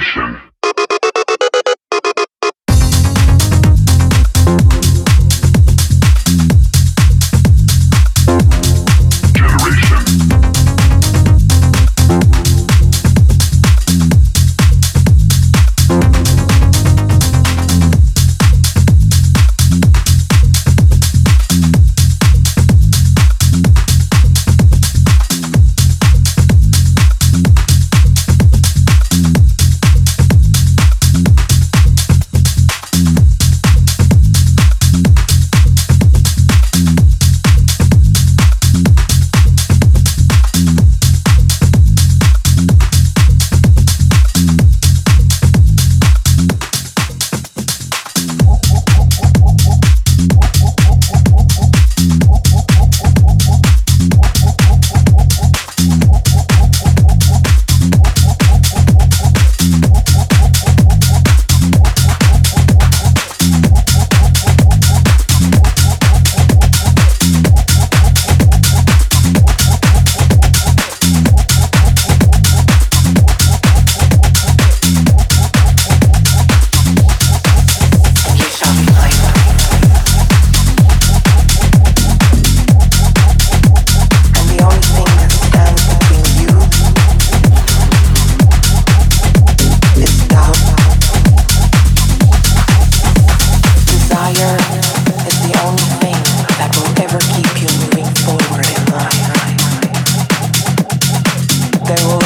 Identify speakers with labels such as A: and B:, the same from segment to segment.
A: generation.
B: te.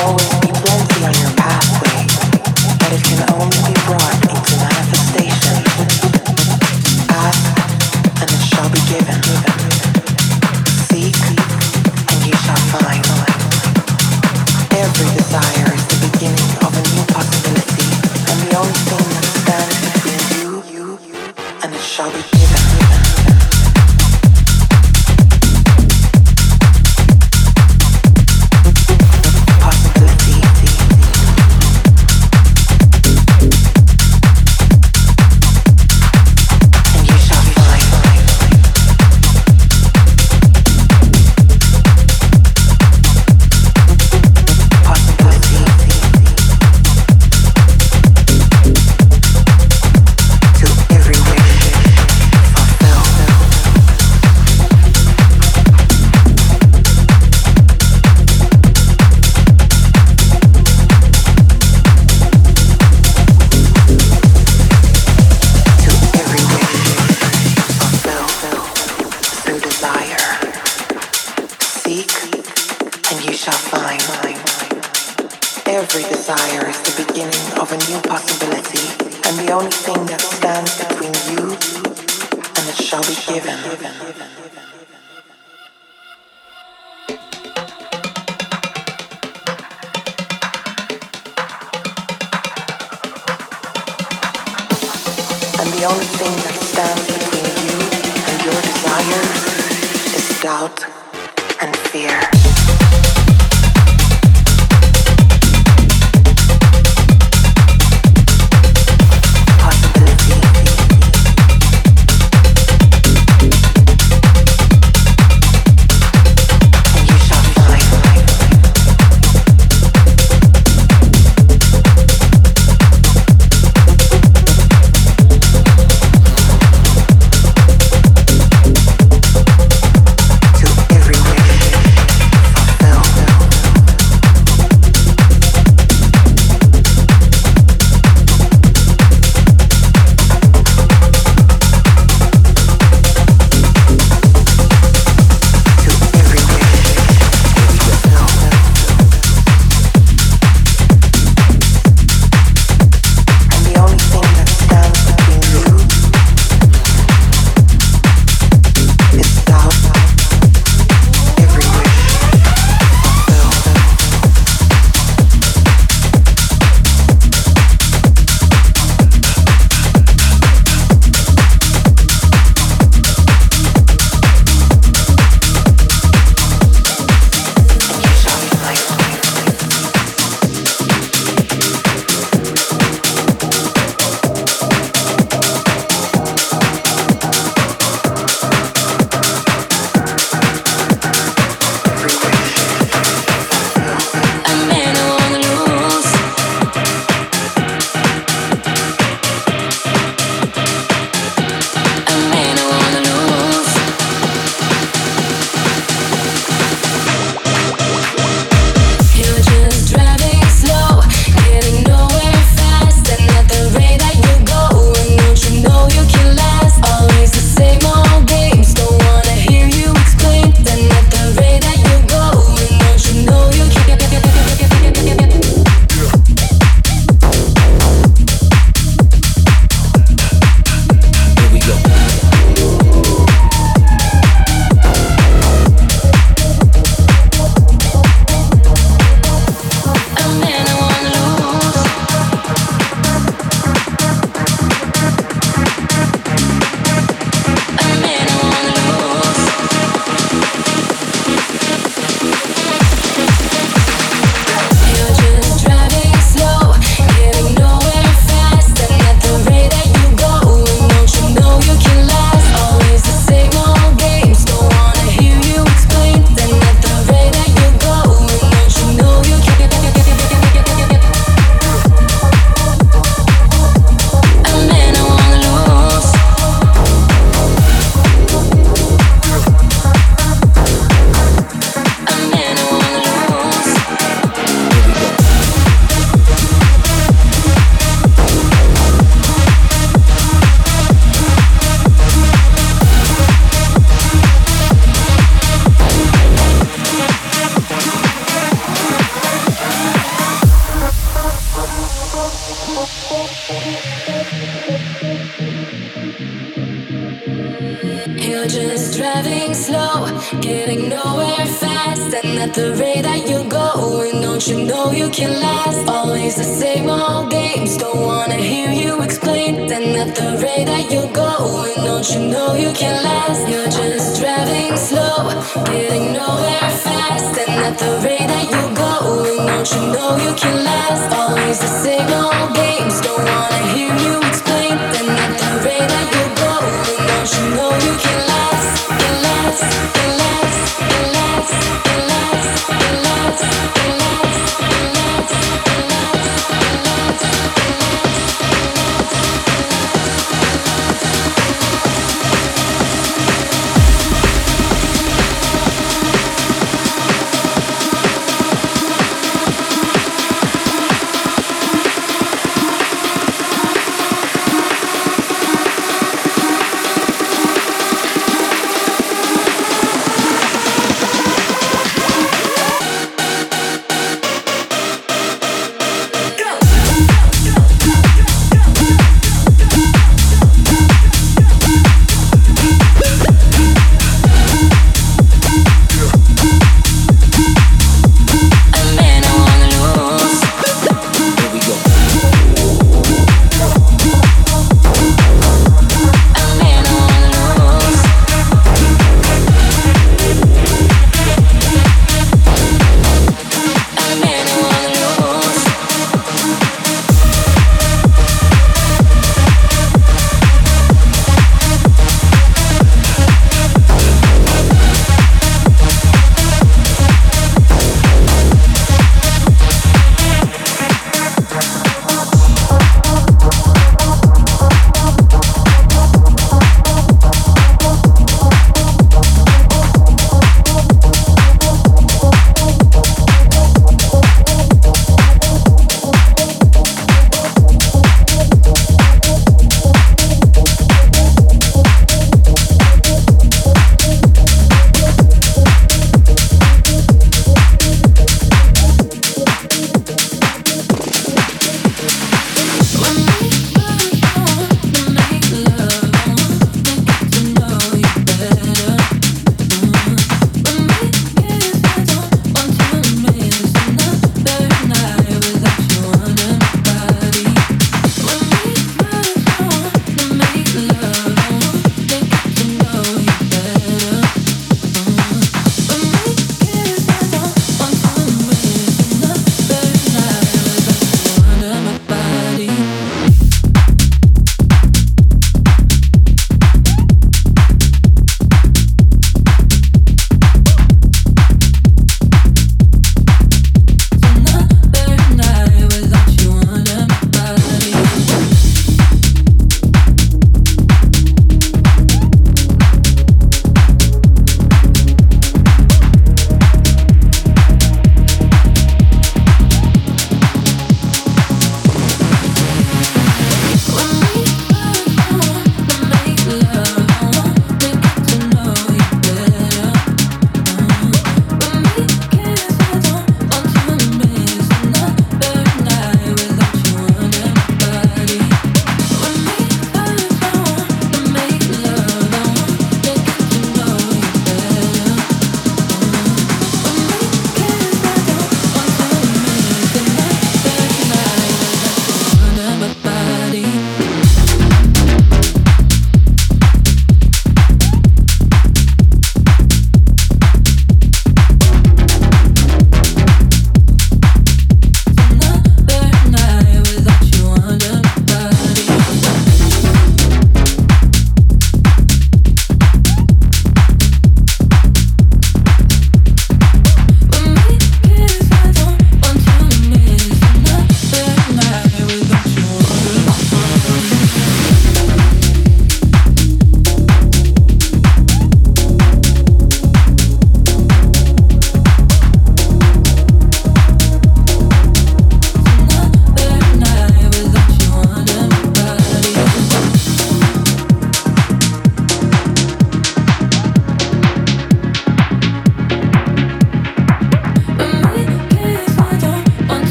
C: Then at the rate that you're going, don't you know you can last? Always the same old games, don't wanna hear you.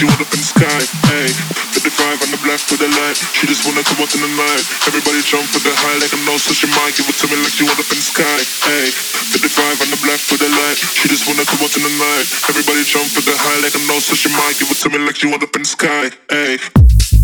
D: you all up in the sky, hey 55 on the black with the light. She just wanna come out in the night. Everybody jump for the high like I know. so she might Give it to me like you all up in the sky, hey 55 on the black with the light. She just wanna come out in the night. Everybody jump for the high like I know. so she might Give it to me like you all up in the sky, hey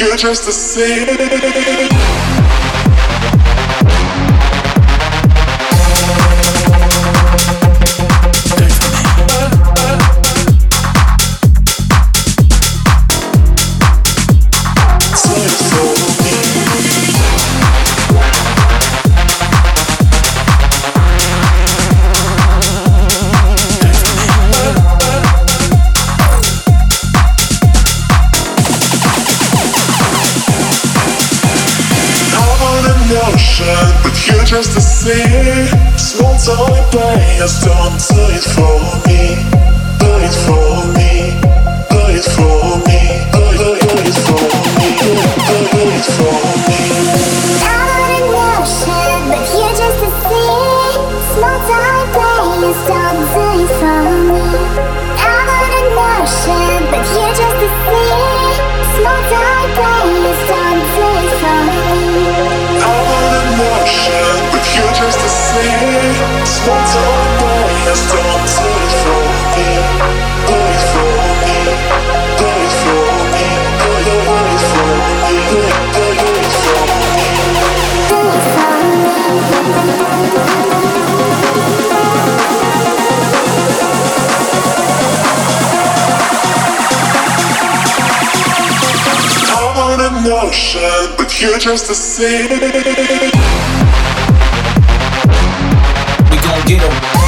E: You're just the same. just the same.
F: We gon' get 'em.